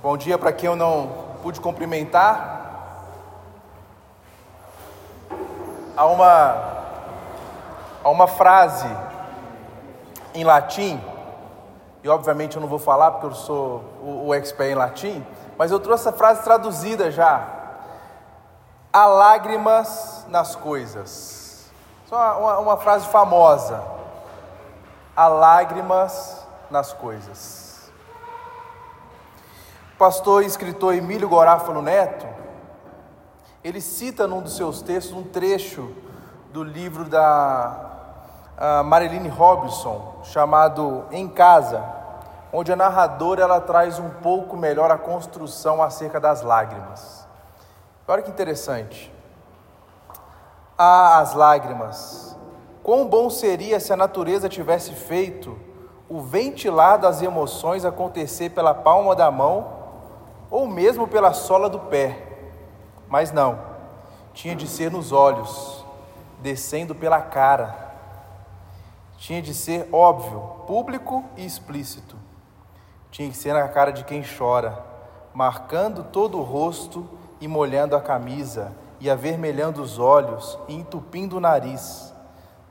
Bom dia para quem eu não pude cumprimentar. Há uma, há uma frase em latim, e obviamente eu não vou falar porque eu sou o, o expert em latim, mas eu trouxe essa frase traduzida já. Há lágrimas nas coisas. Só uma, uma frase famosa. Há lágrimas nas coisas pastor e escritor Emílio Goráfalo Neto, ele cita num dos seus textos um trecho do livro da Marilyn Robinson, chamado Em Casa, onde a narradora ela traz um pouco melhor a construção acerca das lágrimas. Olha que interessante. Ah, as lágrimas. Quão bom seria se a natureza tivesse feito o ventilar das emoções acontecer pela palma da mão ou mesmo pela sola do pé. Mas não, tinha de ser nos olhos, descendo pela cara. Tinha de ser óbvio, público e explícito. Tinha que ser na cara de quem chora, marcando todo o rosto e molhando a camisa, e avermelhando os olhos e entupindo o nariz.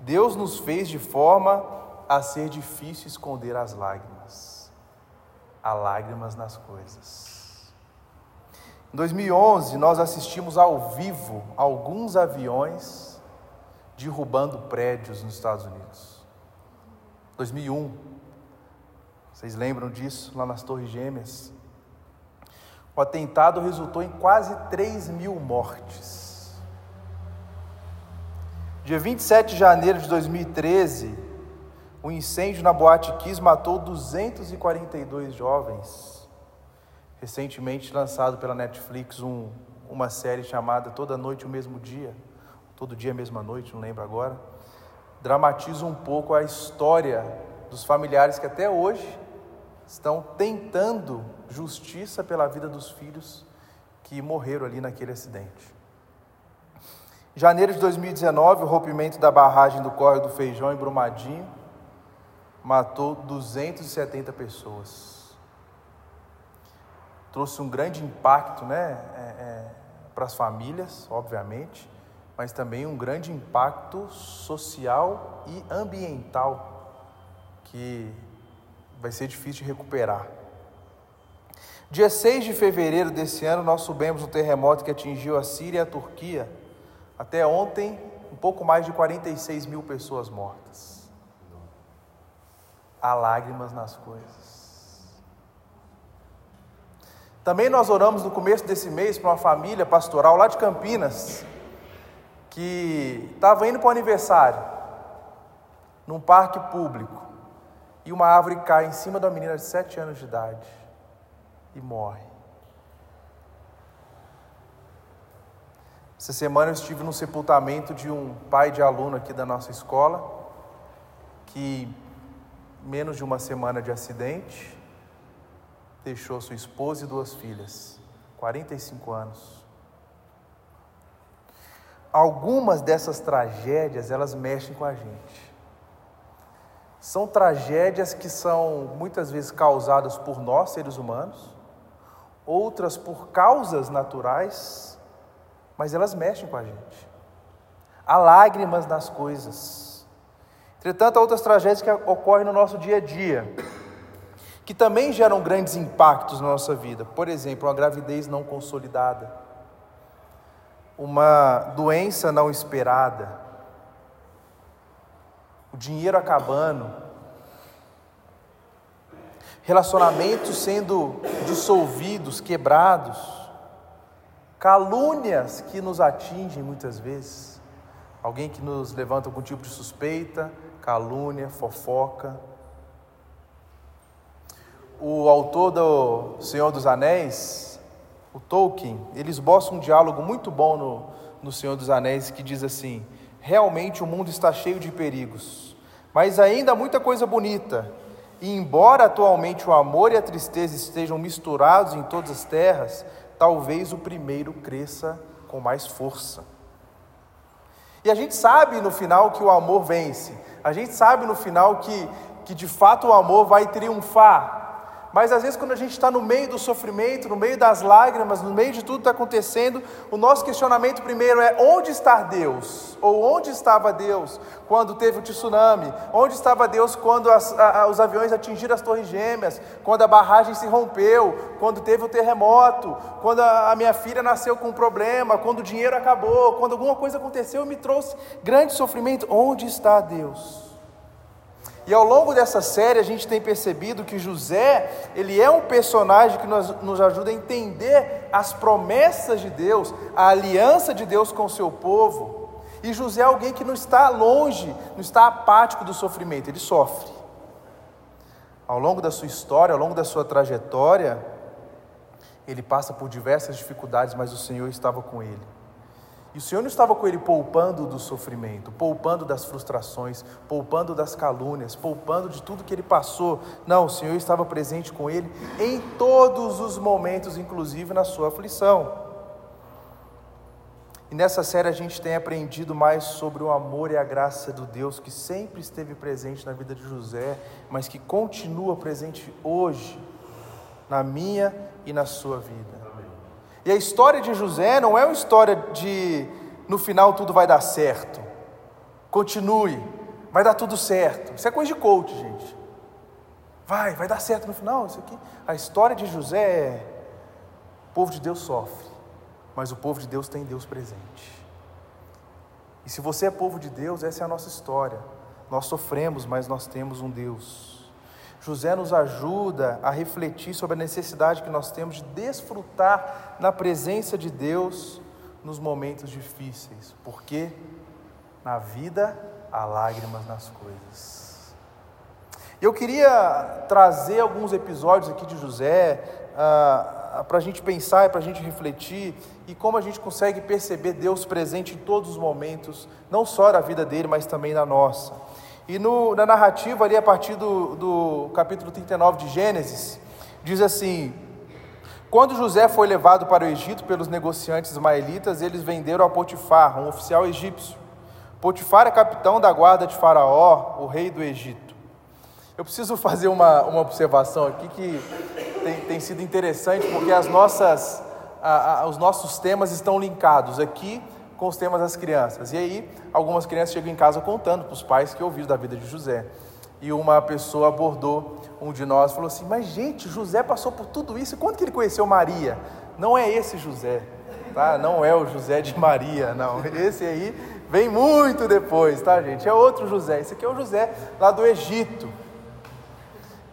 Deus nos fez de forma a ser difícil esconder as lágrimas. Há lágrimas nas coisas. Em 2011, nós assistimos ao vivo alguns aviões derrubando prédios nos Estados Unidos. 2001, vocês lembram disso, lá nas Torres Gêmeas? O atentado resultou em quase 3 mil mortes. Dia 27 de janeiro de 2013, o um incêndio na Boate Kiss matou 242 jovens recentemente lançado pela Netflix um, uma série chamada Toda Noite o Mesmo Dia, Todo Dia a Mesma Noite, não lembro agora, dramatiza um pouco a história dos familiares que até hoje estão tentando justiça pela vida dos filhos que morreram ali naquele acidente. Em janeiro de 2019, o rompimento da barragem do Córrego do Feijão em Brumadinho matou 270 pessoas trouxe um grande impacto né, é, é, para as famílias, obviamente, mas também um grande impacto social e ambiental que vai ser difícil de recuperar. Dia 6 de fevereiro desse ano, nós soubemos um terremoto que atingiu a Síria e a Turquia. Até ontem, um pouco mais de 46 mil pessoas mortas. Há lágrimas nas coisas. Também nós oramos no começo desse mês para uma família pastoral lá de Campinas, que estava indo para o aniversário, num parque público, e uma árvore cai em cima da menina de sete anos de idade e morre. Essa semana eu estive no sepultamento de um pai de aluno aqui da nossa escola, que menos de uma semana de acidente, deixou sua esposa e duas filhas, 45 anos. Algumas dessas tragédias, elas mexem com a gente. São tragédias que são muitas vezes causadas por nós, seres humanos, outras por causas naturais, mas elas mexem com a gente. Há lágrimas nas coisas. Entretanto, há outras tragédias que ocorrem no nosso dia a dia que também geram grandes impactos na nossa vida. Por exemplo, uma gravidez não consolidada, uma doença não esperada, o dinheiro acabando, relacionamentos sendo dissolvidos, quebrados, calúnias que nos atingem muitas vezes, alguém que nos levanta algum tipo de suspeita, calúnia, fofoca o autor do Senhor dos Anéis, o Tolkien, ele esboça um diálogo muito bom no, no Senhor dos Anéis que diz assim: realmente o mundo está cheio de perigos, mas ainda há muita coisa bonita. E embora atualmente o amor e a tristeza estejam misturados em todas as terras, talvez o primeiro cresça com mais força. E a gente sabe no final que o amor vence, a gente sabe no final que, que de fato o amor vai triunfar, Mas às vezes, quando a gente está no meio do sofrimento, no meio das lágrimas, no meio de tudo que está acontecendo, o nosso questionamento primeiro é: onde está Deus? Ou onde estava Deus quando teve o tsunami? Onde estava Deus quando as, a, os aviões atingiram as Torres Gêmeas? Quando a barragem se rompeu? Quando teve o terremoto? Quando a, a minha filha nasceu com um problema? Quando o dinheiro acabou? Quando alguma coisa aconteceu e me trouxe grande sofrimento? Onde está Deus? E ao longo dessa série a gente tem percebido que José, ele é um personagem que nos, nos ajuda a entender as promessas de Deus, a aliança de Deus com o seu povo. E José é alguém que não está longe, não está apático do sofrimento, ele sofre. Ao longo da sua história, ao longo da sua trajetória, ele passa por diversas dificuldades, mas o Senhor estava com ele. E o Senhor não estava com ele poupando do sofrimento, poupando das frustrações, poupando das calúnias, poupando de tudo que ele passou. Não, o Senhor estava presente com ele em todos os momentos, inclusive na sua aflição. E nessa série a gente tem aprendido mais sobre o amor e a graça do Deus que sempre esteve presente na vida de José, mas que continua presente hoje, na minha e na sua vida. E a história de José não é uma história de no final tudo vai dar certo. Continue, vai dar tudo certo. Isso é coisa de coach, gente. Vai, vai dar certo no final. Isso aqui. A história de José é: o povo de Deus sofre, mas o povo de Deus tem Deus presente. E se você é povo de Deus, essa é a nossa história. Nós sofremos, mas nós temos um Deus José nos ajuda a refletir sobre a necessidade que nós temos de desfrutar na presença de Deus nos momentos difíceis, porque na vida há lágrimas nas coisas. Eu queria trazer alguns episódios aqui de José ah, para a gente pensar e para a gente refletir e como a gente consegue perceber Deus presente em todos os momentos, não só da vida dele, mas também na nossa. E no, na narrativa, ali a partir do, do capítulo 39 de Gênesis, diz assim: Quando José foi levado para o Egito pelos negociantes ismaelitas, eles venderam a Potifar, um oficial egípcio. Potifar é capitão da guarda de Faraó, o rei do Egito. Eu preciso fazer uma, uma observação aqui que tem, tem sido interessante, porque as nossas, a, a, os nossos temas estão linkados aqui com os temas das crianças. E aí, algumas crianças chegam em casa contando para os pais que ouviram da vida de José. E uma pessoa abordou um de nós e falou assim: Mas, gente, José passou por tudo isso, quando que ele conheceu Maria? Não é esse José, tá? Não é o José de Maria, não. Esse aí vem muito depois, tá, gente? É outro José. Esse aqui é o José lá do Egito.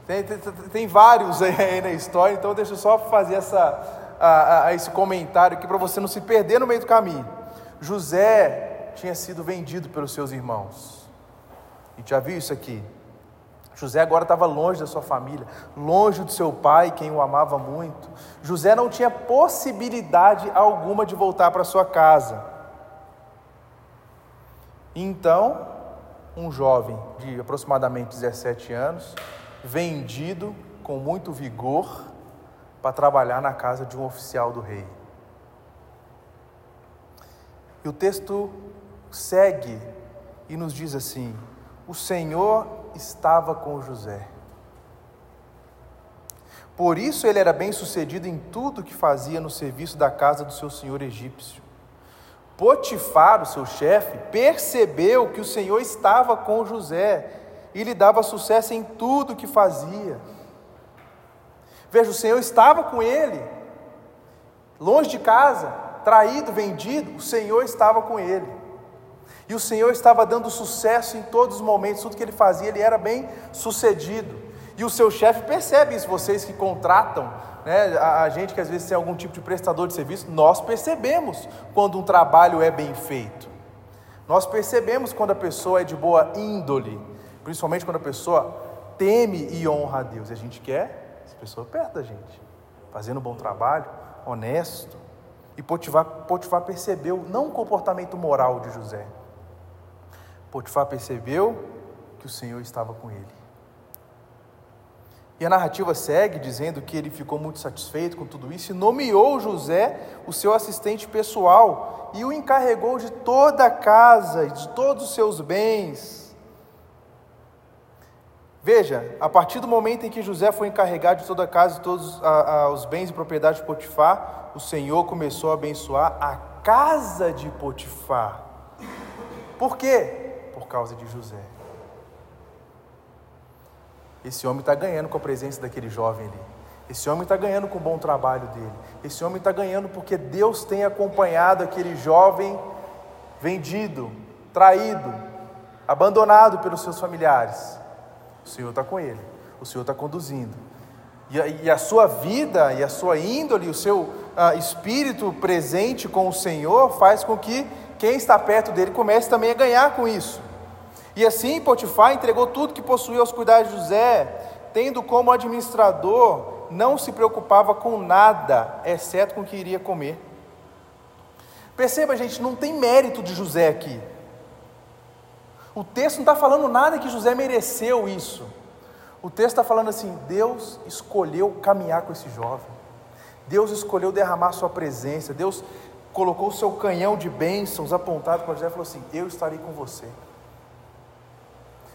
Tem, tem, tem vários aí na história, então deixa eu só fazer essa, a, a, esse comentário aqui para você não se perder no meio do caminho. José tinha sido vendido pelos seus irmãos. A gente já viu isso aqui. José agora estava longe da sua família, longe do seu pai, quem o amava muito. José não tinha possibilidade alguma de voltar para sua casa. Então, um jovem de aproximadamente 17 anos, vendido com muito vigor para trabalhar na casa de um oficial do rei. E o texto segue e nos diz assim: O Senhor estava com José. Por isso ele era bem sucedido em tudo que fazia no serviço da casa do seu senhor egípcio. Potifar, o seu chefe, percebeu que o Senhor estava com José e lhe dava sucesso em tudo que fazia. Veja, o Senhor estava com ele, longe de casa, traído, vendido, o Senhor estava com ele. E o Senhor estava dando sucesso em todos os momentos, tudo que ele fazia, ele era bem sucedido. E o seu chefe percebe isso, vocês que contratam, né, a, gente que às vezes tem algum tipo de prestador de serviço, nós percebemos quando um trabalho é bem feito. Nós percebemos quando a pessoa é de boa índole, principalmente quando a pessoa teme e honra a Deus. E a gente quer essa pessoa perto da gente, fazendo um bom trabalho, honesto. E Potifar, Potifar percebeu não o comportamento moral de José. Potifar percebeu que o Senhor estava com ele. E a narrativa segue dizendo que ele ficou muito satisfeito com tudo isso e nomeou José o seu assistente pessoal e o encarregou de toda a casa e de todos os seus bens. Veja, a partir do momento em que José foi encarregado de toda a casa e todos a, a, os bens e propriedades de Potifar, o Senhor começou a abençoar a casa de Potifar. Por quê? Por causa de José. Esse homem está ganhando com a presença daquele jovem ali. Esse homem está ganhando com o bom trabalho dele. Esse homem está ganhando porque Deus tem acompanhado aquele jovem vendido, traído, abandonado pelos seus familiares. O Senhor está com ele, o Senhor está conduzindo. E a, e a, sua vida, e a sua índole, o seu uh, espírito presente com o Senhor faz com que quem está perto dele comece também a ganhar com isso. E assim Potifar entregou tudo que possuía aos cuidados de José, tendo como administrador, não se preocupava com nada, exceto com o que iria comer. Perceba, gente, não tem mérito de José aqui. O texto não está falando nada que José mereceu isso. O texto está falando assim: Deus escolheu caminhar com esse jovem. Deus escolheu derramar sua presença. Deus colocou o seu canhão de bênçãos apontado para José e falou assim: Eu estarei com você.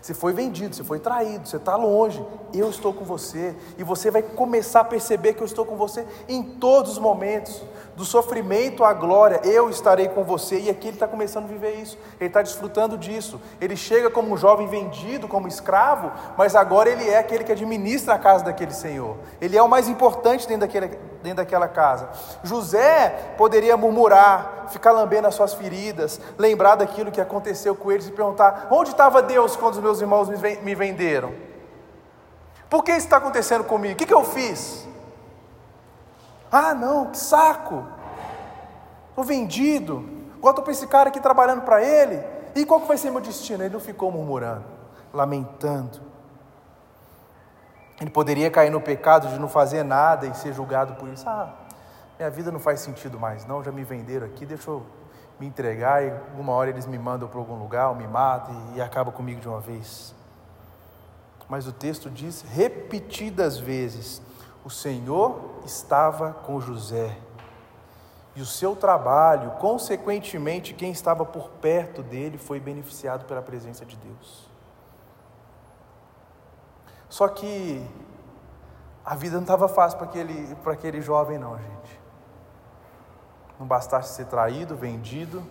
Você foi vendido, você foi traído, você está longe, eu estou com você. E você vai começar a perceber que eu estou com você em todos os momentos, do sofrimento à glória, eu estarei com você. E aqui ele está começando a viver isso, ele está desfrutando disso. Ele chega como um jovem vendido, como escravo, mas agora ele é aquele que administra a casa daquele senhor. Ele é o mais importante dentro, daquele, dentro daquela casa. José poderia murmurar, ficar lambendo as suas feridas, lembrar daquilo que aconteceu com eles e perguntar: onde estava Deus quando os meus irmãos me venderam? Por que isso está acontecendo comigo? O que, que eu fiz? Ah, não, que saco! Estou vendido. Agora estou para esse cara aqui trabalhando para ele. E qual que vai ser meu destino? Ele não ficou murmurando, lamentando. Ele poderia cair no pecado de não fazer nada e ser julgado por isso. Ah, minha vida não faz sentido mais, não. Já me venderam aqui, deixa eu me entregar e uma hora eles me mandam para algum lugar, ou me matam e, e acaba comigo de uma vez. Mas o texto diz repetidas vezes: o Senhor estava com José. E o seu trabalho, consequentemente, quem estava por perto dele foi beneficiado pela presença de Deus. Só que a vida não estava fácil para aquele, para aquele jovem, não, gente. Não bastasse ser traído, vendido,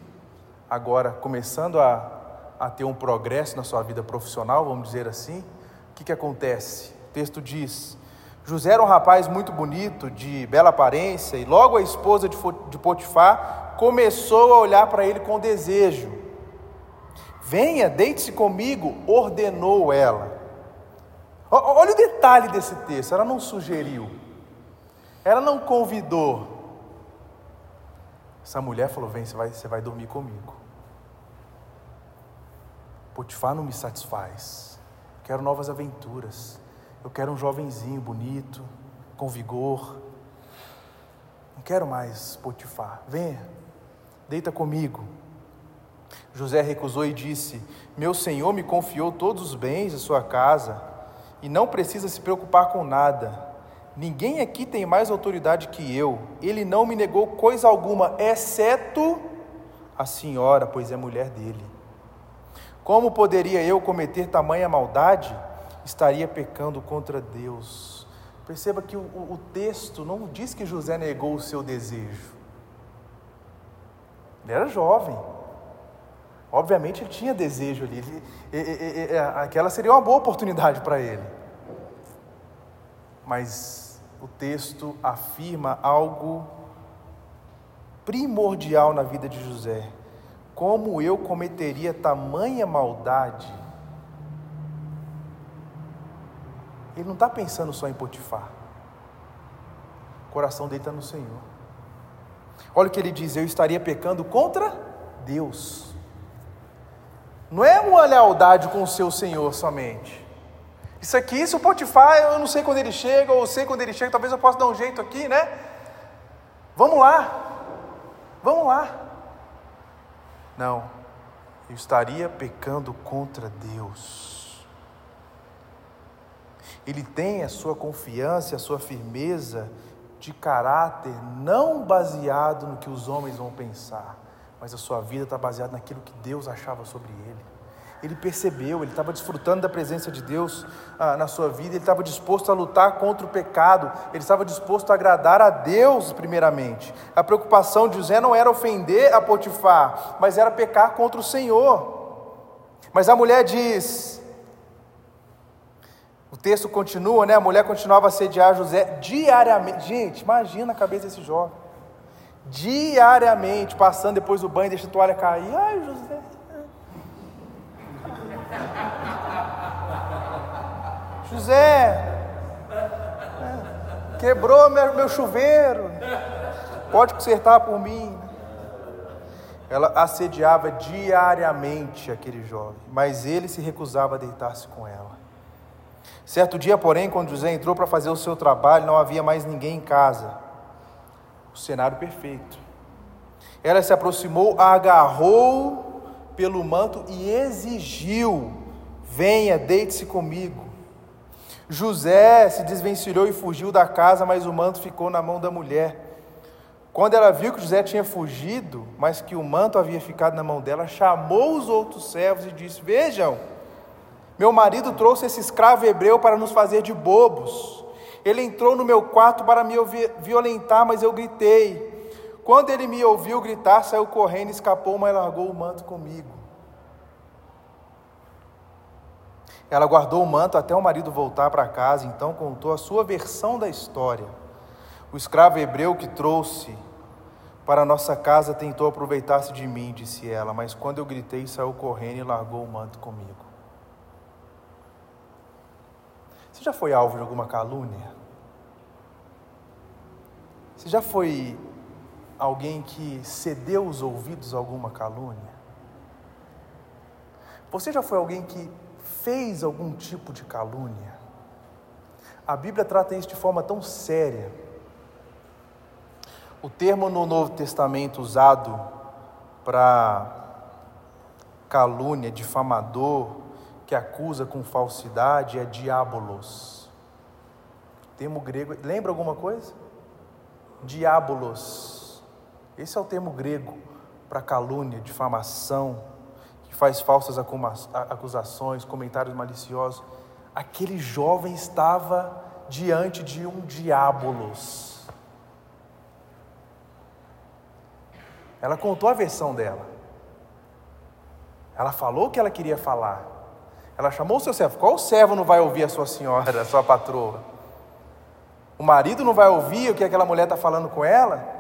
agora começando a, a ter um progresso na sua vida profissional, vamos dizer assim, o que, que acontece? O texto diz: José era um rapaz muito bonito, de bela aparência, e logo a esposa de Potifar começou a olhar para ele com desejo. Venha, deite-se comigo, ordenou ela. Olha o detalhe desse texto: ela não sugeriu, ela não convidou. Essa mulher falou: Vem, você vai, você vai dormir comigo. Potifar não me satisfaz, quero novas aventuras. Eu quero um jovenzinho bonito, com vigor. Não quero mais Potifar. Venha, deita comigo. José recusou e disse: Meu senhor me confiou todos os bens da sua casa e não precisa se preocupar com nada. Ninguém aqui tem mais autoridade que eu. Ele não me negou coisa alguma, exceto a senhora, pois é mulher dele. Como poderia eu cometer tamanha maldade? Estaria pecando contra Deus. Perceba que o, o texto não diz que José negou o seu desejo. Ele era jovem. Obviamente ele tinha desejo ali, ele, aquela seria uma boa oportunidade para ele. Mas o texto afirma algo primordial na vida de José. Como eu cometeria tamanha maldade? Ele não está pensando só em Potifar. O coração dele está no Senhor. Olha o que ele diz: Eu estaria pecando contra Deus. Não é uma lealdade com o seu Senhor somente. Isso aqui, se o Potifar, eu não sei quando ele chega, ou sei quando ele chega, talvez eu possa dar um jeito aqui, né? Vamos lá, vamos lá. Não, eu estaria pecando contra Deus. Ele tem a sua confiança, a sua firmeza de caráter, não baseado no que os homens vão pensar, mas a sua vida está baseada naquilo que Deus achava sobre ele. Ele percebeu, ele estava desfrutando da presença de Deus ah, na sua vida, ele estava disposto a lutar contra o pecado, ele estava disposto a agradar a Deus, primeiramente. A preocupação de José não era ofender a Potifar, mas era pecar contra o Senhor. Mas a mulher diz: o texto continua, né? A mulher continuava a sediar José diariamente. Gente, imagina a cabeça desse jovem. Diariamente, passando depois do banho, deixa a toalha cair. Ai, José. José, quebrou meu, meu chuveiro. Pode consertar por mim. Ela assediava diariamente aquele jovem, mas ele se recusava a deitar-se com ela. Certo dia, porém, quando José entrou para fazer o seu trabalho, não havia mais ninguém em casa. O cenário perfeito. Ela se aproximou, agarrou pelo manto e exigiu: Venha, deite-se comigo. José se desvencilhou e fugiu da casa, mas o manto ficou na mão da mulher. Quando ela viu que José tinha fugido, mas que o manto havia ficado na mão dela, chamou os outros servos e disse: Vejam, meu marido trouxe esse escravo hebreu para nos fazer de bobos. Ele entrou no meu quarto para me violentar, mas eu gritei. Quando ele me ouviu gritar, saiu correndo, escapou, mas largou o manto comigo. Ela guardou o manto até o marido voltar para casa, então contou a sua versão da história. O escravo hebreu que trouxe para nossa casa tentou aproveitar-se de mim, disse ela, mas quando eu gritei, saiu correndo e largou o manto comigo. Você já foi alvo de alguma calúnia? Você já foi alguém que cedeu os ouvidos a alguma calúnia? Você já foi alguém que fez algum tipo de calúnia? A Bíblia trata isso de forma tão séria. O termo no Novo Testamento usado para calúnia, difamador, que acusa com falsidade é diabolos. Termo grego, lembra alguma coisa? Diabolos. Esse é o termo grego para calúnia, difamação, que faz falsas acusações, comentários maliciosos. Aquele jovem estava diante de um diabolos. Ela contou a versão dela. Ela falou o que ela queria falar. Ela chamou o seu servo. Qual servo não vai ouvir a sua senhora, a sua patroa? O marido não vai ouvir o que aquela mulher está falando com ela?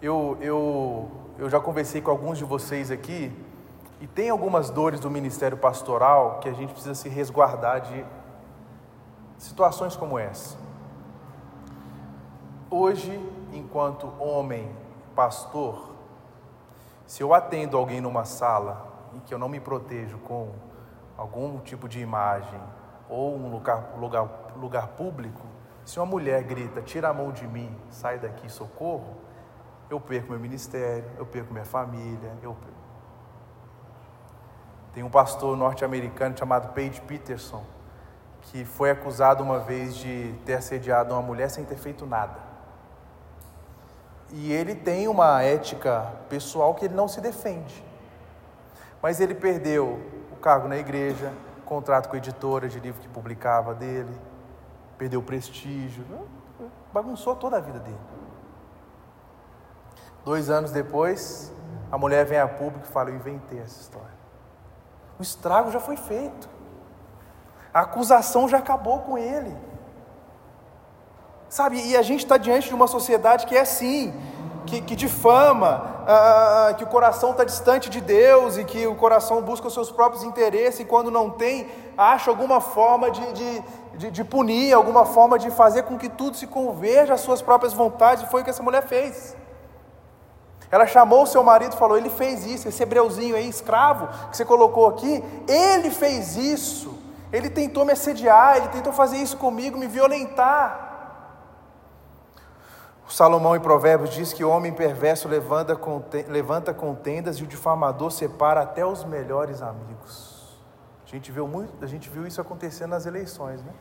Eu, eu, eu já conversei com alguns de vocês aqui e tem algumas dores do ministério pastoral que a gente precisa se resguardar de situações como essa. Hoje, enquanto homem pastor, se eu atendo alguém numa sala em que eu não me protejo com algum tipo de imagem ou um lugar, lugar, lugar público, se uma mulher grita, tira a mão de mim, sai daqui, socorro, eu perco meu ministério, eu perco minha família, eu perco. Tem um pastor norte-americano chamado Paige Peterson, que foi acusado uma vez de ter assediado uma mulher sem ter feito nada. E ele tem uma ética pessoal que ele não se defende. Mas ele perdeu o cargo na igreja, contrato com a editora de livro que publicava dele, perdeu o prestígio, bagunçou toda a vida dele. Dois anos depois, a mulher vem a público e fala: Eu inventei essa história. O estrago já foi feito, a acusação já acabou com ele. Sabe, e a gente está diante de uma sociedade que é assim, que, que difama, ah, que o coração está distante de Deus e que o coração busca os seus próprios interesses e quando não tem, acha alguma forma de, de, de, de punir, alguma forma de fazer com que tudo se converja às suas próprias vontades, e foi o que essa mulher fez. Ela chamou seu marido e falou: Ele fez isso, esse hebreuzinho aí, escravo, que você colocou aqui, ele fez isso. Ele tentou me assediar, ele tentou fazer isso comigo, me violentar. O Salomão em Provérbios diz que o homem perverso levanta, levanta contendas e o difamador separa até os melhores amigos. A gente viu, muito, a gente viu isso acontecendo nas eleições, né?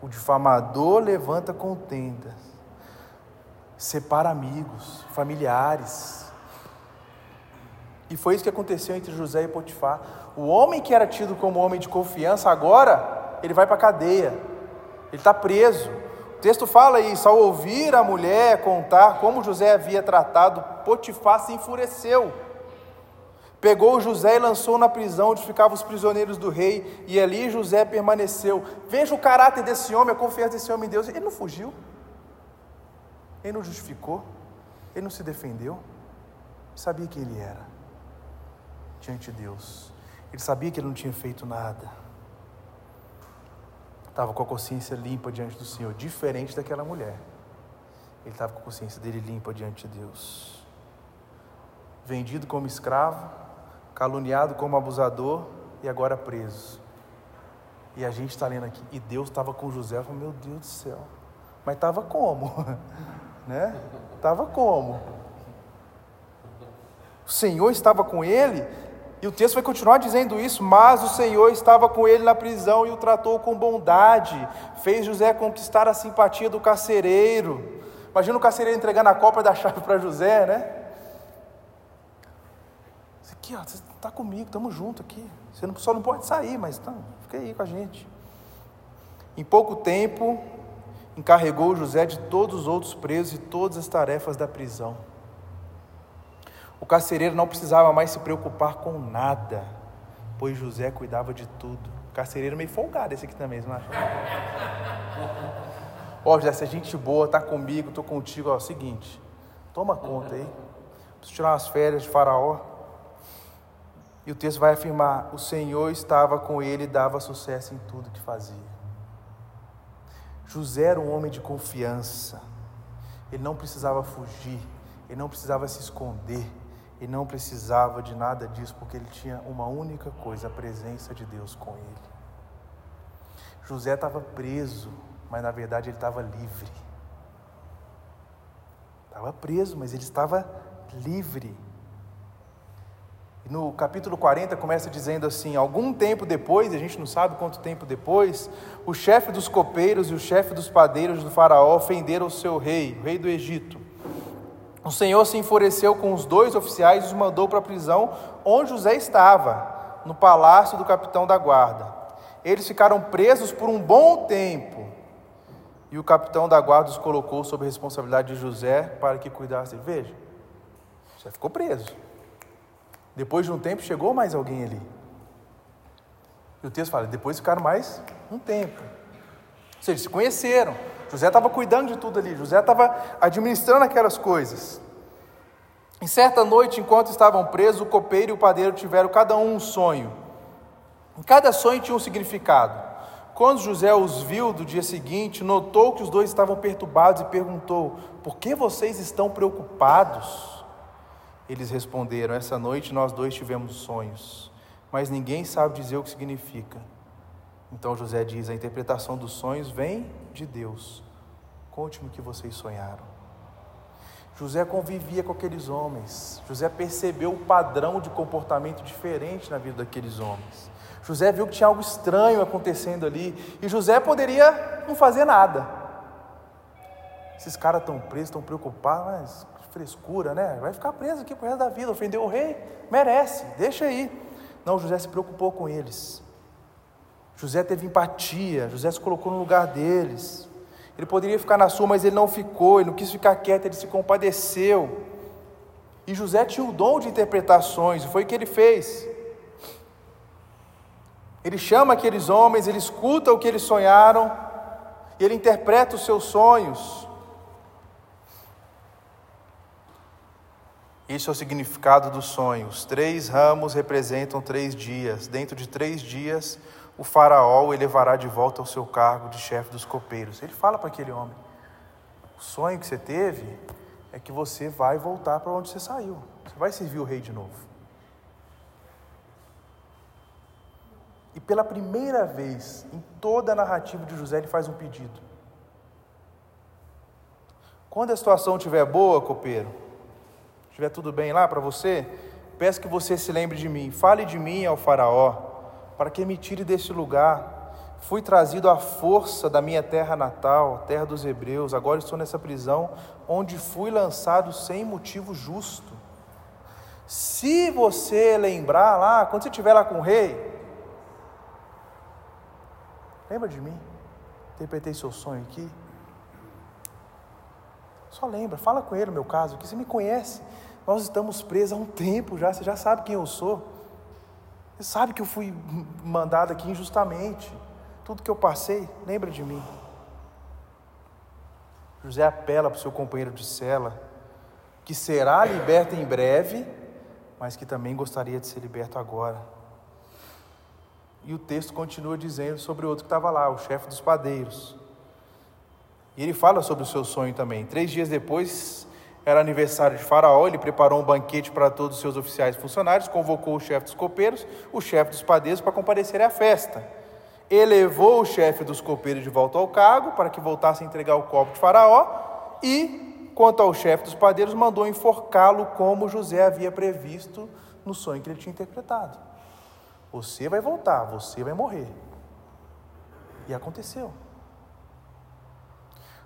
O difamador levanta contendas, separa amigos, familiares. E foi isso que aconteceu entre José e Potifar. O homem que era tido como homem de confiança, agora ele vai para a cadeia, ele está preso. O texto fala isso: ao ouvir a mulher contar como José havia tratado, Potifar se enfureceu. Pegou José e lançou na prisão onde ficavam os prisioneiros do rei, e ali José permaneceu. Veja o caráter desse homem, a confiança desse homem em Deus. Ele não fugiu, ele não justificou, ele não se defendeu, sabia quem ele era diante de Deus. Ele sabia que ele não tinha feito nada. Estava com a consciência limpa diante do Senhor, diferente daquela mulher. Ele estava com a consciência dele limpa diante de Deus. Vendido como escravo, caluniado como abusador e agora preso. E a gente está lendo aqui, e Deus estava com José, falei, meu Deus do céu, mas estava como? né? Estava como? O Senhor estava com ele, e o texto vai continuar dizendo isso, mas o Senhor estava com ele na prisão e o tratou com bondade, fez José conquistar a simpatia do carcereiro. Imagina o carcereiro entregando a copa da chave para José, né? Aqui, ó, você está comigo, estamos juntos aqui. Você não, só não pode sair, mas tá, fica aí com a gente. Em pouco tempo, encarregou José de todos os outros presos e todas as tarefas da prisão. O carcereiro não precisava mais se preocupar com nada, pois José cuidava de tudo. O carcereiro meio folgado esse aqui também, não acha? Ó, José, se a gente boa, tá comigo, tô contigo, ó, é o seguinte, toma conta aí. Preciso tirar umas férias de faraó. E o texto vai afirmar: o Senhor estava com ele e dava sucesso em tudo que fazia. José era um homem de confiança. Ele não precisava fugir, ele não precisava se esconder, ele não precisava de nada disso, porque ele tinha uma única coisa: a presença de Deus com ele. José estava preso, mas na verdade ele estava livre. Estava preso, mas ele estava livre. No capítulo 40 começa dizendo assim: algum tempo depois, a gente não sabe quanto tempo depois, o chefe dos copeiros e o chefe dos padeiros do Faraó ofenderam o seu rei, o rei do Egito. O Senhor se enfureceu com os dois oficiais e os mandou para a prisão onde José estava, no palácio do capitão da guarda. Eles ficaram presos por um bom tempo. E o capitão da guarda os colocou sob a responsabilidade de José para que cuidasse. Veja, José ficou preso. Depois de um tempo, chegou mais alguém ali. E o texto fala: depois ficaram mais um tempo. Ou seja, se conheceram. José estava cuidando de tudo ali, José estava administrando aquelas coisas. Em certa noite, enquanto estavam presos, o copeiro e o padeiro tiveram cada um um sonho. Em cada sonho tinha um significado. Quando José os viu do dia seguinte, notou que os dois estavam perturbados e perguntou: Por que vocês estão preocupados? Eles responderam: Essa noite nós dois tivemos sonhos, mas ninguém sabe dizer o que significa. Então José diz: A interpretação dos sonhos vem de Deus. Conte-me o que vocês sonharam. José convivia com aqueles homens. José percebeu o padrão de comportamento diferente na vida daqueles homens. José viu que tinha algo estranho acontecendo ali. E José poderia não fazer nada. Esses caras estão presos, estão preocupados, mas frescura, né? Vai ficar preso aqui pro resto da vida, ofendeu o rei, merece, deixa aí. Não, José se preocupou com eles. José teve empatia, José se colocou no lugar deles. Ele poderia ficar na sua, mas ele não ficou, ele não quis ficar quieto, ele se compadeceu. E José tinha o dom de interpretações, e foi o que ele fez. Ele chama aqueles homens, ele escuta o que eles sonharam, e ele interpreta os seus sonhos. Isso é o significado dos sonhos. Três ramos representam três dias. Dentro de três dias, o faraó o elevará de volta ao seu cargo de chefe dos copeiros. Ele fala para aquele homem: O sonho que você teve é que você vai voltar para onde você saiu. Você vai servir o rei de novo. E pela primeira vez em toda a narrativa de José, ele faz um pedido. Quando a situação estiver boa, copeiro, estiver tudo bem lá para você, peço que você se lembre de mim. Fale de mim ao Faraó, para que me tire deste lugar. Fui trazido à força da minha terra natal, terra dos hebreus. Agora estou nessa prisão, onde fui lançado sem motivo justo. Se você lembrar lá, quando você estiver lá com o rei, lembra de mim? Interpretei seu sonho aqui. Só lembra, fala com ele no meu caso, que você me conhece. Nós estamos presos há um tempo já, você já sabe quem eu sou. Você sabe que eu fui mandado aqui injustamente. Tudo que eu passei, lembra de mim. José apela para o seu companheiro de cela, que será liberto em breve, mas que também gostaria de ser liberto agora. E o texto continua dizendo sobre o outro que estava lá, o chefe dos padeiros. E ele fala sobre o seu sonho também. Três dias depois, era aniversário de Faraó, ele preparou um banquete para todos os seus oficiais e funcionários, convocou o chefe dos copeiros, o chefe dos padeiros para comparecerem à festa. Elevou o chefe dos copeiros de volta ao cargo para que voltasse a entregar o copo de Faraó e, quanto ao chefe dos padeiros, mandou enforcá-lo como José havia previsto no sonho que ele tinha interpretado. Você vai voltar, você vai morrer. E aconteceu.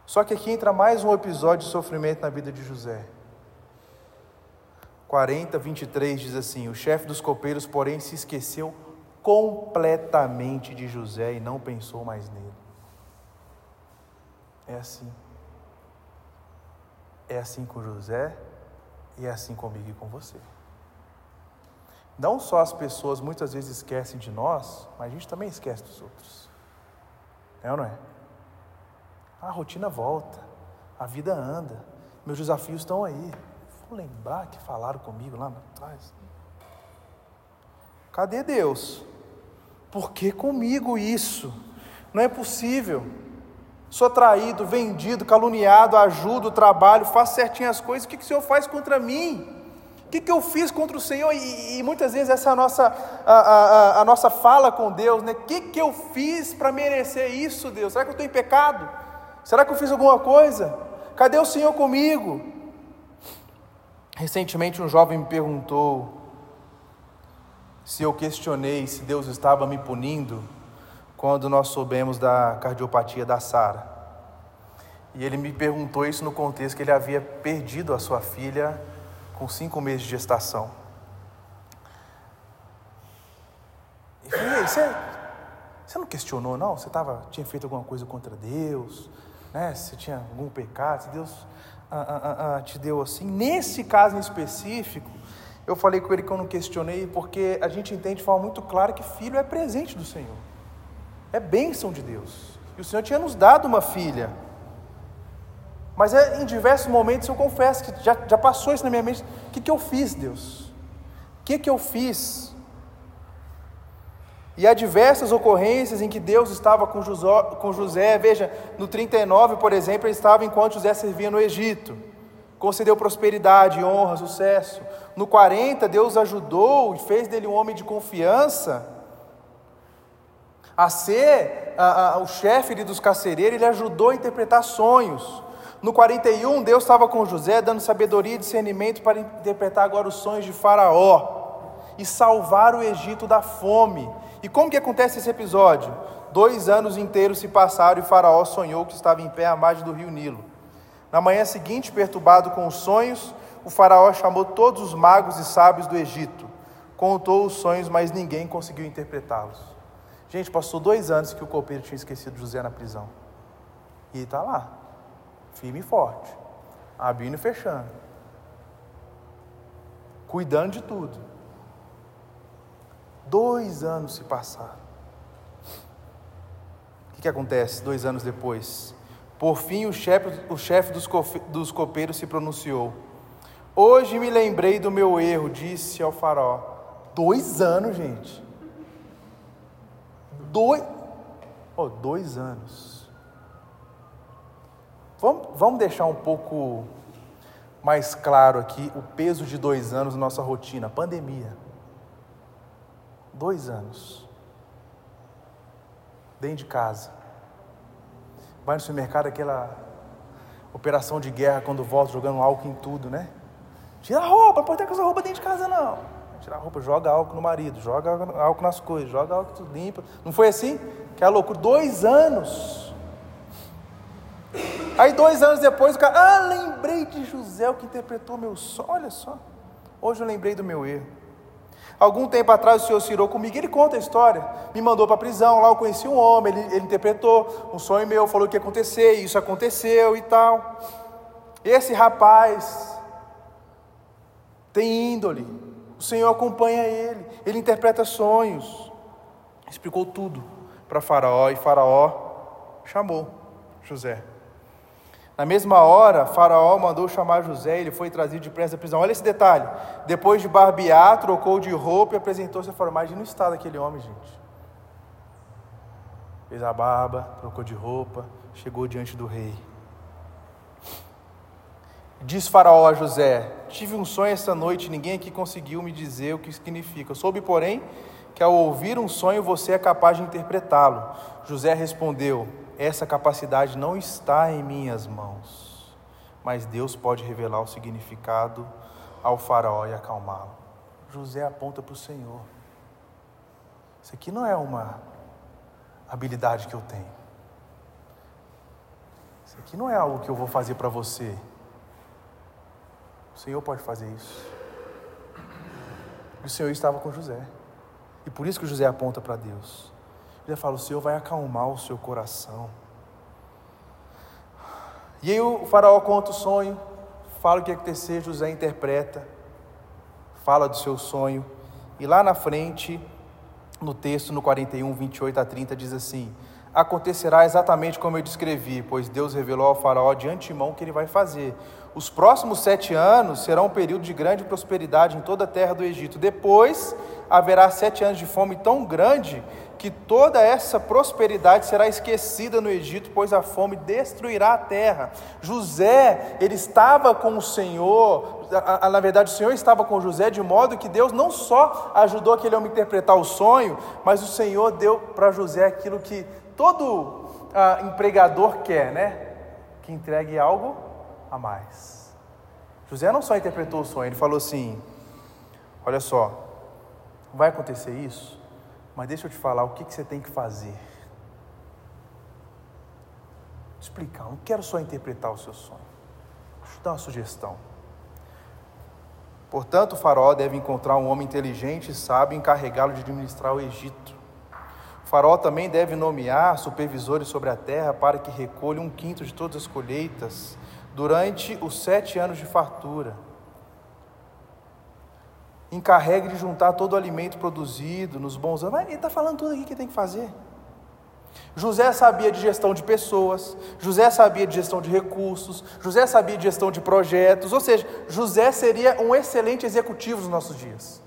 Só que aqui entra mais um episódio de sofrimento na vida de José. 40, 23 diz assim: O chefe dos copeiros, porém, se esqueceu completamente de José e não pensou mais nele. É assim. É assim com José e é assim comigo e com você. Não só as pessoas muitas vezes esquecem de nós, mas a gente também esquece dos outros. É ou não é? A rotina volta, a vida anda, meus desafios estão aí. Vou lembrar que falaram comigo lá atrás. Cadê Deus? Por que comigo isso? Não é possível. Sou traído, vendido, caluniado, ajudo, trabalho, faço certinho as coisas. O que, que o Senhor faz contra mim? O que, que eu fiz contra o Senhor? E, e muitas vezes essa é a nossa, a, a, a nossa fala com Deus, né? O que, que eu fiz para merecer isso, Deus? Será que eu estou em pecado? Será que eu fiz alguma coisa? Cadê o Senhor comigo? Recentemente um jovem me perguntou se eu questionei se Deus estava me punindo quando nós soubemos da cardiopatia da Sara. E ele me perguntou isso no contexto que ele havia perdido a sua filha com cinco meses de gestação. E falei, você, você não questionou, não? Você tava, tinha feito alguma coisa contra Deus? Né, se tinha algum pecado, se Deus ah, ah, ah, ah, te deu assim. Nesse caso em específico, eu falei com ele que eu não questionei, porque a gente entende de forma muito clara que filho é presente do Senhor, é bênção de Deus. E o Senhor tinha nos dado uma filha. Mas é, em diversos momentos eu confesso que já, já passou isso na minha mente. O que, que eu fiz, Deus? O que, que eu fiz? E há diversas ocorrências em que Deus estava com José, com José. Veja, no 39, por exemplo, ele estava enquanto José servia no Egito. Concedeu prosperidade, honra, sucesso. No 40, Deus ajudou e fez dele um homem de confiança a ser a, a, o chefe dos carcereiros, ele ajudou a interpretar sonhos. No 41, Deus estava com José, dando sabedoria e discernimento para interpretar agora os sonhos de Faraó e salvar o Egito da fome. E como que acontece esse episódio? Dois anos inteiros se passaram e Faraó sonhou que estava em pé à margem do rio Nilo. Na manhã seguinte, perturbado com os sonhos, o Faraó chamou todos os magos e sábios do Egito. Contou os sonhos, mas ninguém conseguiu interpretá-los. Gente, passou dois anos que o copeiro tinha esquecido José na prisão. E está lá, firme e forte, abrindo e fechando, cuidando de tudo. Dois anos se passaram. O que, que acontece dois anos depois? Por fim, o chefe, o chefe dos, dos copeiros se pronunciou. Hoje me lembrei do meu erro, disse ao faraó. Dois anos, gente. Dois, oh, dois anos. Vamos, vamos deixar um pouco mais claro aqui o peso de dois anos na nossa rotina, pandemia. Dois anos. Dentro de casa. Vai no supermercado, aquela operação de guerra quando volta jogando álcool em tudo, né? Tira a roupa, não pode ter com essa roupa dentro de casa, não. Tira a roupa, joga álcool no marido, joga álcool nas coisas, joga álcool tudo limpa. Não foi assim? Que é loucura. Dois anos. Aí dois anos depois o cara, ah, lembrei de José, o que interpretou meu sonho. Olha só. Hoje eu lembrei do meu erro. Algum tempo atrás o Senhor se irou comigo, ele conta a história. Me mandou para a prisão, lá eu conheci um homem, ele, ele interpretou um sonho meu, falou o que ia acontecer, isso aconteceu e tal. Esse rapaz tem índole, o Senhor acompanha ele, ele interpreta sonhos. Explicou tudo para Faraó e Faraó chamou José. Na mesma hora, Faraó mandou chamar José, ele foi trazido depressa da prisão. Olha esse detalhe. Depois de barbear, trocou de roupa e apresentou-se a forma. Imagina o estado daquele homem, gente. Fez a barba, trocou de roupa, chegou diante do rei. Diz Faraó a José: Tive um sonho esta noite, ninguém aqui conseguiu me dizer o que significa. soube, porém, que ao ouvir um sonho você é capaz de interpretá-lo. José respondeu: essa capacidade não está em minhas mãos, mas Deus pode revelar o significado ao Faraó e acalmá-lo. José aponta para o Senhor. Isso aqui não é uma habilidade que eu tenho. Isso aqui não é algo que eu vou fazer para você. O Senhor pode fazer isso. E o Senhor estava com José. E por isso que José aponta para Deus. Ele fala: O Senhor vai acalmar o seu coração. E aí o faraó conta o sonho, fala o que ia acontecer, José interpreta, fala do seu sonho. E lá na frente, no texto, no 41, 28 a 30, diz assim: Acontecerá exatamente como eu descrevi, pois Deus revelou ao faraó de antemão o que ele vai fazer. Os próximos sete anos serão um período de grande prosperidade em toda a terra do Egito. Depois haverá sete anos de fome tão grande que toda essa prosperidade será esquecida no Egito, pois a fome destruirá a terra. José, ele estava com o Senhor, na verdade, o Senhor estava com José, de modo que Deus não só ajudou aquele homem a interpretar o sonho, mas o Senhor deu para José aquilo que todo ah, empregador quer, né? Que entregue algo a mais. José não só interpretou o sonho, ele falou assim: Olha só, vai acontecer isso, mas deixa eu te falar o que, que você tem que fazer. Vou explicar, não quero só interpretar o seu sonho. Deixa eu dar uma sugestão. Portanto, o faraó deve encontrar um homem inteligente e sábio e encarregá-lo de administrar o Egito. O faraó também deve nomear supervisores sobre a terra para que recolha um quinto de todas as colheitas durante os sete anos de fartura encarregue de juntar todo o alimento produzido nos bons anos. Ele está falando tudo aqui que tem que fazer. José sabia de gestão de pessoas, José sabia de gestão de recursos, José sabia de gestão de projetos, ou seja, José seria um excelente executivo nos nossos dias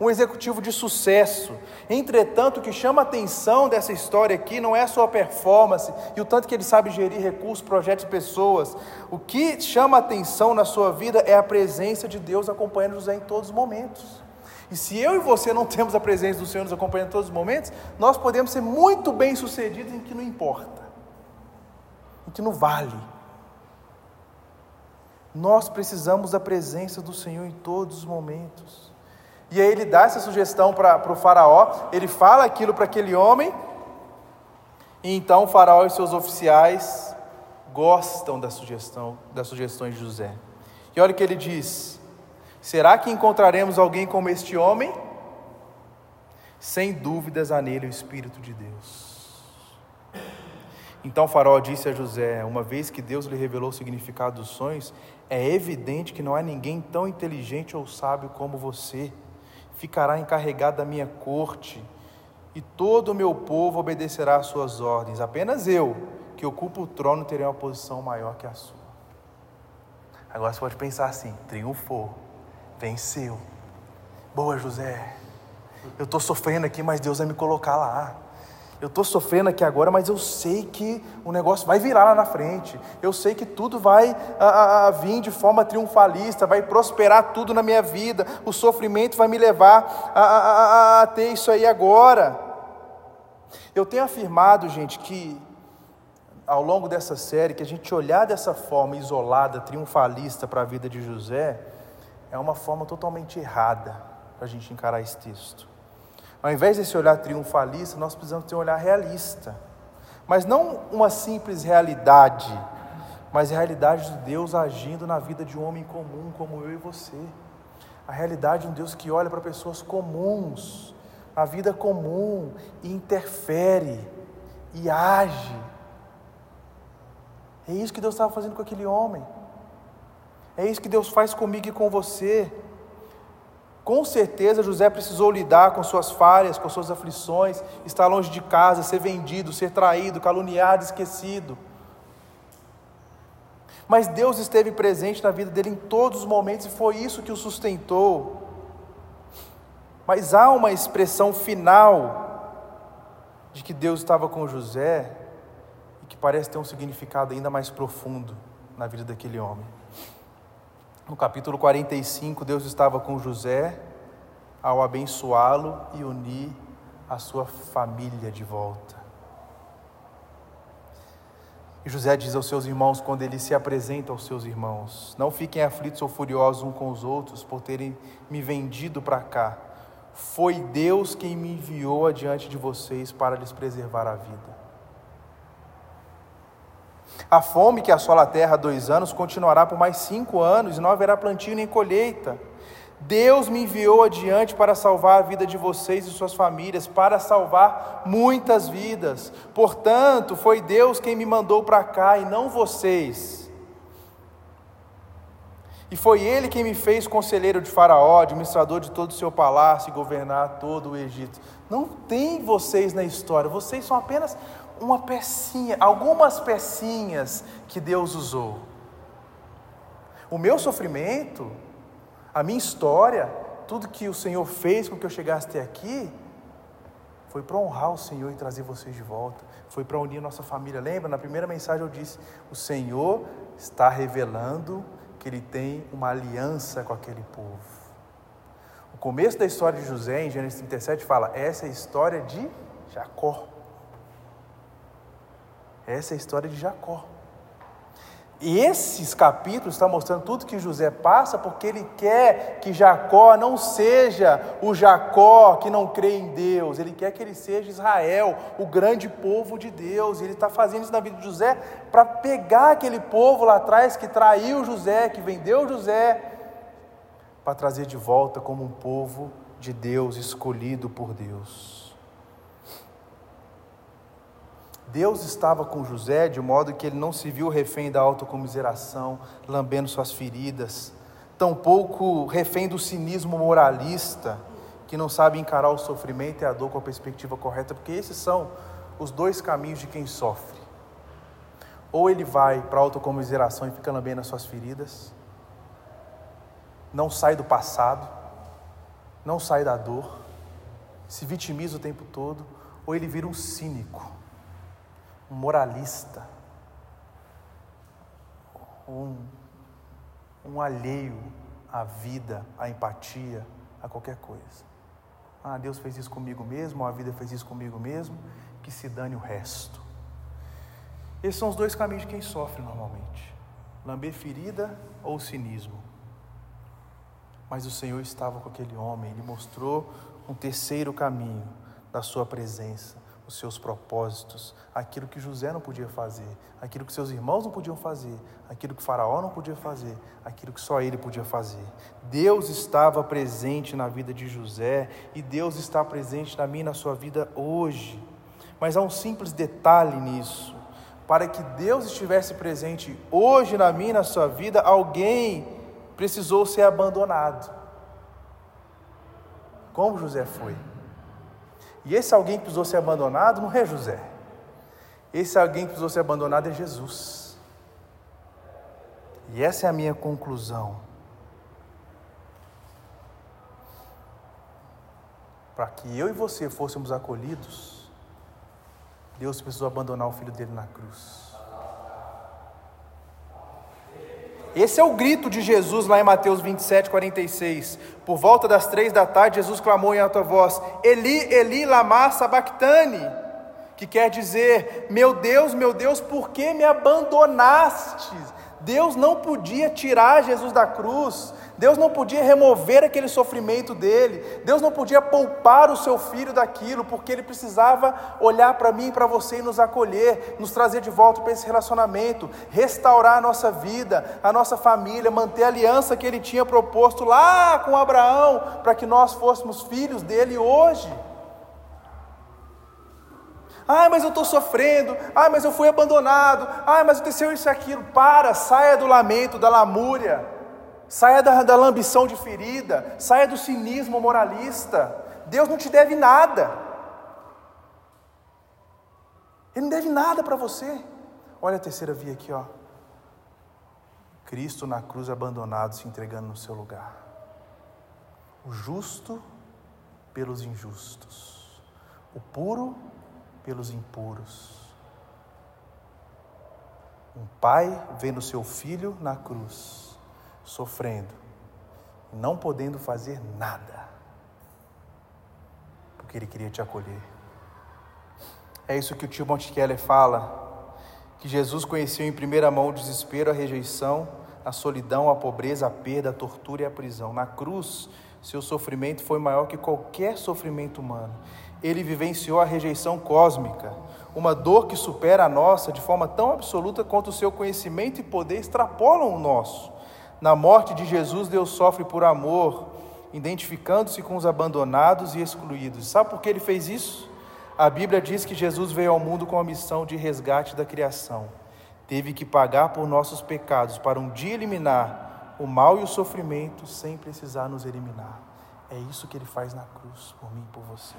um executivo de sucesso. Entretanto, o que chama a atenção dessa história aqui não é a sua performance e o tanto que ele sabe gerir recursos, projetos e pessoas. O que chama a atenção na sua vida é a presença de Deus acompanhando José em todos os momentos. E se eu e você não temos a presença do Senhor nos acompanhando em todos os momentos, nós podemos ser muito bem sucedidos em que não importa, em que não vale. Nós precisamos da presença do Senhor em todos os momentos. E aí ele dá essa sugestão para o faraó, ele fala aquilo para aquele homem, e então o faraó e seus oficiais gostam da sugestão, das sugestões de José. E olha o que ele diz: Será que encontraremos alguém como este homem? Sem dúvidas há nele o Espírito de Deus. Então o faraó disse a José: Uma vez que Deus lhe revelou o significado dos sonhos, é evidente que não há ninguém tão inteligente ou sábio como você ficará encarregado da minha corte, e todo o meu povo obedecerá às suas ordens. Apenas eu, que ocupo o trono, terei uma posição maior que a sua. Agora você pode pensar assim: triunfou, venceu. Boa, José. Eu estou sofrendo aqui, mas Deus vai me colocar lá. Eu estou sofrendo aqui agora, mas eu sei que o negócio vai virar lá na frente. Eu sei que tudo vai a, a, a vir de forma triunfalista, vai prosperar tudo na minha vida. O sofrimento vai me levar a, a ter isso aí agora. Eu tenho afirmado, gente, que ao longo dessa série, que a gente olhar dessa forma isolada, triunfalista para a vida de José, é uma forma totalmente errada para a gente encarar esse texto. Ao invés desse olhar triunfalista, nós precisamos ter um olhar realista. Mas não uma simples realidade, mas a realidade de Deus agindo na vida de um homem comum como eu e você. a realidade de um Deus que olha para pessoas comuns, a vida comum, e interfere, e age. É isso que Deus estava fazendo com aquele homem. É isso que Deus faz comigo e com você. Com certeza José precisou lidar com suas falhas, com suas aflições, estar longe de casa, ser vendido, ser traído, caluniado, esquecido. Mas Deus esteve presente na vida dele em todos os momentos e foi isso que o sustentou. Mas há uma expressão final de que Deus estava com José e que parece ter um significado ainda mais profundo na vida daquele homem. No capítulo 45, Deus estava com José ao abençoá-lo e unir a sua família de volta. E José diz aos seus irmãos, quando ele se apresenta aos seus irmãos: Não fiquem aflitos ou furiosos uns com os outros por terem me vendido para cá. Foi Deus quem me enviou adiante de vocês para lhes preservar a vida. A fome que assola a terra há dois anos continuará por mais cinco anos e não haverá plantio nem colheita. Deus me enviou adiante para salvar a vida de vocês e suas famílias, para salvar muitas vidas. Portanto, foi Deus quem me mandou para cá e não vocês. E foi Ele quem me fez conselheiro de Faraó, administrador de todo o seu palácio e governar todo o Egito. Não tem vocês na história, vocês são apenas uma pecinha, algumas pecinhas que Deus usou. O meu sofrimento, a minha história, tudo que o Senhor fez com que eu chegasse até aqui, foi para honrar o Senhor e trazer vocês de volta, foi para unir nossa família. Lembra? Na primeira mensagem eu disse: o Senhor está revelando que Ele tem uma aliança com aquele povo. O começo da história de José, em Gênesis 37, fala: essa é a história de Jacó. Essa é a história de Jacó. E esses capítulos estão mostrando tudo que José passa, porque ele quer que Jacó não seja o Jacó que não crê em Deus, ele quer que ele seja Israel, o grande povo de Deus. E ele está fazendo isso na vida de José para pegar aquele povo lá atrás que traiu José, que vendeu José, para trazer de volta como um povo de Deus, escolhido por Deus. Deus estava com José de modo que ele não se viu refém da autocomiseração, lambendo suas feridas, tampouco refém do cinismo moralista, que não sabe encarar o sofrimento e a dor com a perspectiva correta, porque esses são os dois caminhos de quem sofre. Ou ele vai para a autocomiseração e fica lambendo as suas feridas, não sai do passado, não sai da dor, se vitimiza o tempo todo, ou ele vira um cínico um moralista, um, um alheio à vida, à empatia, a qualquer coisa. Ah, Deus fez isso comigo mesmo, a vida fez isso comigo mesmo, que se dane o resto. Esses são os dois caminhos de quem sofre normalmente: lamber ferida ou cinismo. Mas o Senhor estava com aquele homem, ele mostrou um terceiro caminho da sua presença os seus propósitos, aquilo que José não podia fazer, aquilo que seus irmãos não podiam fazer, aquilo que Faraó não podia fazer, aquilo que só ele podia fazer. Deus estava presente na vida de José e Deus está presente na minha e na sua vida hoje. Mas há um simples detalhe nisso. Para que Deus estivesse presente hoje na minha e na sua vida, alguém precisou ser abandonado. Como José foi. E esse alguém que precisou ser abandonado não é José. Esse alguém que precisou ser abandonado é Jesus. E essa é a minha conclusão. Para que eu e você fôssemos acolhidos, Deus precisou abandonar o filho dele na cruz. Esse é o grito de Jesus lá em Mateus 27, 46. Por volta das três da tarde, Jesus clamou em alta voz: Eli, Eli, lama sabachthani, que quer dizer: Meu Deus, meu Deus, por que me abandonaste? Deus não podia tirar Jesus da cruz, Deus não podia remover aquele sofrimento dele, Deus não podia poupar o seu filho daquilo, porque ele precisava olhar para mim e para você e nos acolher, nos trazer de volta para esse relacionamento, restaurar a nossa vida, a nossa família, manter a aliança que ele tinha proposto lá com Abraão, para que nós fôssemos filhos dele hoje. Ai, mas eu estou sofrendo. Ai, mas eu fui abandonado. Ai, mas aconteceu isso e aquilo. Para, saia do lamento, da lamúria. Saia da, da lambição de ferida. Saia do cinismo moralista. Deus não te deve nada. Ele não deve nada para você. Olha a terceira via aqui, ó. Cristo na cruz abandonado, se entregando no seu lugar. O justo pelos injustos. O puro pelos impuros. Um pai vendo seu filho na cruz, sofrendo, não podendo fazer nada, porque ele queria te acolher. É isso que o tio Keller fala, que Jesus conheceu em primeira mão o desespero, a rejeição, a solidão, a pobreza, a perda, a tortura e a prisão. Na cruz, seu sofrimento foi maior que qualquer sofrimento humano ele vivenciou a rejeição cósmica, uma dor que supera a nossa de forma tão absoluta quanto o seu conhecimento e poder extrapolam o nosso. Na morte de Jesus, Deus sofre por amor, identificando-se com os abandonados e excluídos. Sabe por que ele fez isso? A Bíblia diz que Jesus veio ao mundo com a missão de resgate da criação. Teve que pagar por nossos pecados para um dia eliminar o mal e o sofrimento sem precisar nos eliminar. É isso que ele faz na cruz, por mim e por você.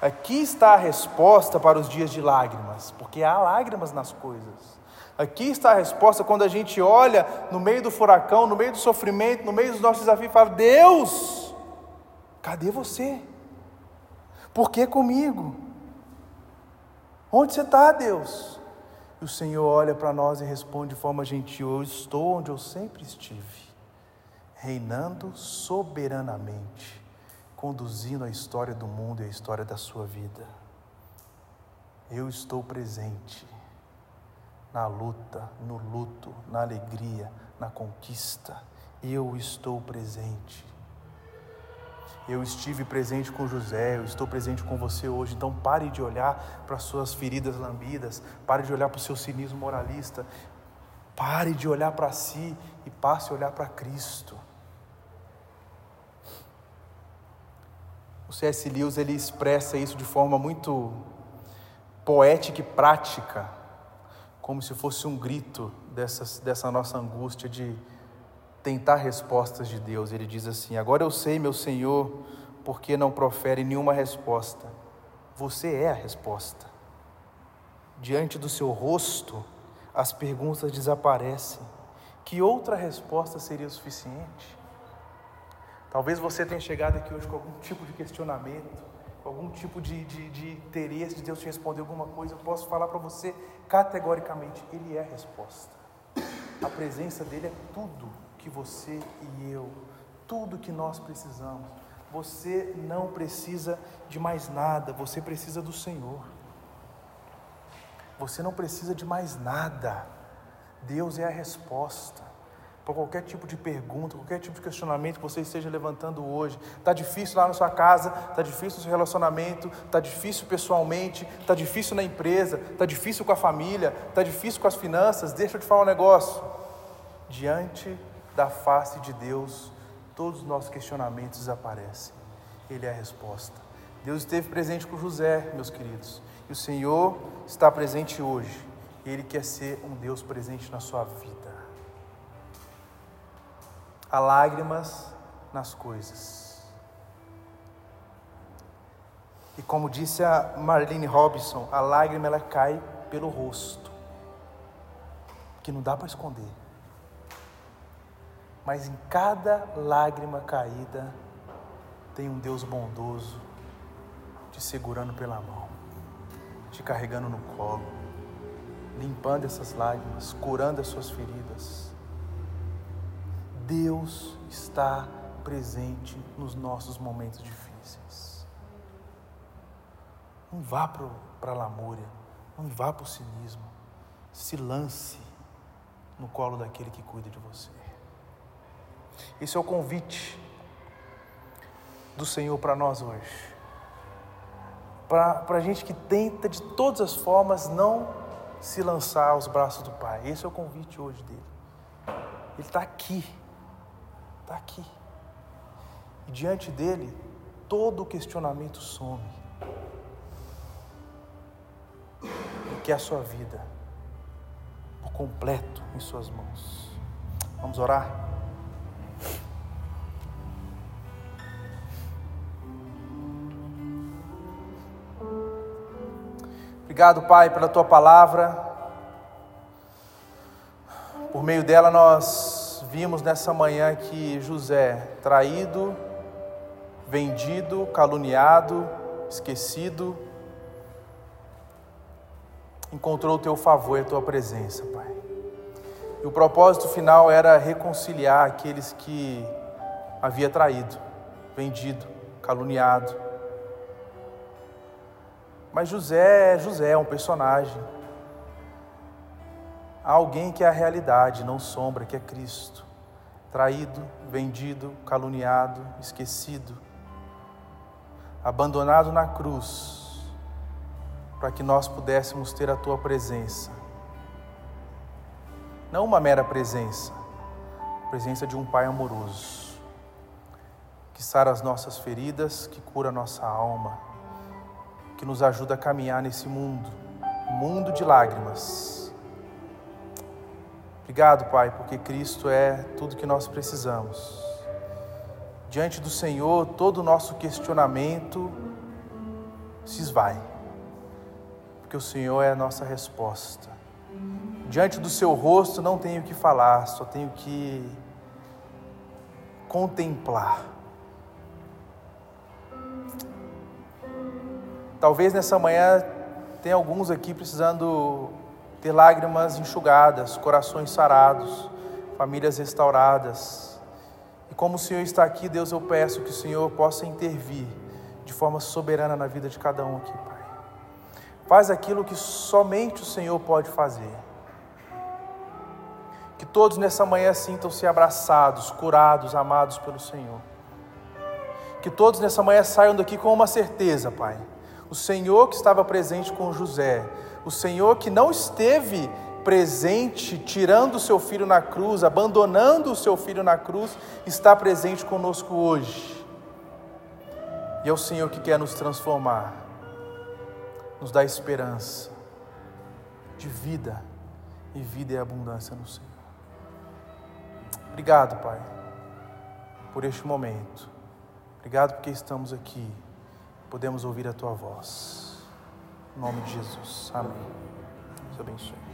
Aqui está a resposta para os dias de lágrimas, porque há lágrimas nas coisas. Aqui está a resposta quando a gente olha no meio do furacão, no meio do sofrimento, no meio dos nossos desafios e fala: Deus, cadê você? Por que comigo? Onde você está, Deus? E o Senhor olha para nós e responde de forma gentil: Eu estou onde eu sempre estive, reinando soberanamente conduzindo a história do mundo e a história da sua vida. Eu estou presente na luta, no luto, na alegria, na conquista. Eu estou presente. Eu estive presente com José, eu estou presente com você hoje. Então pare de olhar para as suas feridas lambidas, pare de olhar para o seu cinismo moralista, pare de olhar para si e passe a olhar para Cristo. O C.S. Lewis ele expressa isso de forma muito poética e prática, como se fosse um grito dessa, dessa nossa angústia de tentar respostas de Deus. Ele diz assim: Agora eu sei, meu Senhor, porque não profere nenhuma resposta. Você é a resposta. Diante do seu rosto, as perguntas desaparecem. Que outra resposta seria suficiente? Talvez você tenha chegado aqui hoje com algum tipo de questionamento, com algum tipo de, de, de interesse de Deus te responder alguma coisa. Eu posso falar para você categoricamente: Ele é a resposta. A presença dele é tudo que você e eu, tudo que nós precisamos. Você não precisa de mais nada, você precisa do Senhor. Você não precisa de mais nada. Deus é a resposta para qualquer tipo de pergunta, qualquer tipo de questionamento que você esteja levantando hoje. Está difícil lá na sua casa, está difícil no seu relacionamento, está difícil pessoalmente, está difícil na empresa, está difícil com a família, está difícil com as finanças. Deixa eu te falar um negócio. Diante da face de Deus, todos os nossos questionamentos desaparecem. Ele é a resposta. Deus esteve presente com José, meus queridos, e o Senhor está presente hoje. Ele quer ser um Deus presente na sua vida. Há lágrimas nas coisas. E como disse a Marlene Robinson, a lágrima ela cai pelo rosto, que não dá para esconder. Mas em cada lágrima caída tem um Deus bondoso te segurando pela mão, te carregando no colo, limpando essas lágrimas, curando as suas feridas Deus está presente nos nossos momentos difíceis. Não vá para a lamúria, não vá para o cinismo. Se lance no colo daquele que cuida de você. Esse é o convite do Senhor para nós hoje. Para a gente que tenta de todas as formas não se lançar aos braços do Pai. Esse é o convite hoje dele. Ele está aqui. Está aqui. E diante dele, todo questionamento some. Ele quer a sua vida por completo em Suas mãos. Vamos orar? Obrigado, Pai, pela tua palavra. Por meio dela, nós vimos nessa manhã que José, traído, vendido, caluniado, esquecido, encontrou o teu favor e a tua presença, Pai. E o propósito final era reconciliar aqueles que havia traído, vendido, caluniado mas José é José, é um personagem. Há alguém que é a realidade, não sombra, que é Cristo. Traído, vendido, caluniado, esquecido, abandonado na cruz, para que nós pudéssemos ter a tua presença. Não uma mera presença, a presença de um Pai amoroso, que sara as nossas feridas, que cura a nossa alma que nos ajuda a caminhar nesse mundo, mundo de lágrimas. Obrigado, Pai, porque Cristo é tudo que nós precisamos. Diante do Senhor, todo o nosso questionamento se esvai, porque o Senhor é a nossa resposta. Diante do seu rosto não tenho que falar, só tenho que contemplar Talvez nessa manhã tenha alguns aqui precisando ter lágrimas enxugadas, corações sarados, famílias restauradas. E como o Senhor está aqui, Deus, eu peço que o Senhor possa intervir de forma soberana na vida de cada um aqui, Pai. Faz aquilo que somente o Senhor pode fazer. Que todos nessa manhã sintam-se abraçados, curados, amados pelo Senhor. Que todos nessa manhã saiam daqui com uma certeza, Pai o Senhor que estava presente com José, o Senhor que não esteve presente, tirando o seu filho na cruz, abandonando o seu filho na cruz, está presente conosco hoje. E é o Senhor que quer nos transformar, nos dar esperança de vida e vida e abundância no Senhor. Obrigado, Pai, por este momento. Obrigado porque estamos aqui podemos ouvir a tua voz. Em nome de Jesus. Amém. Deus abençoe.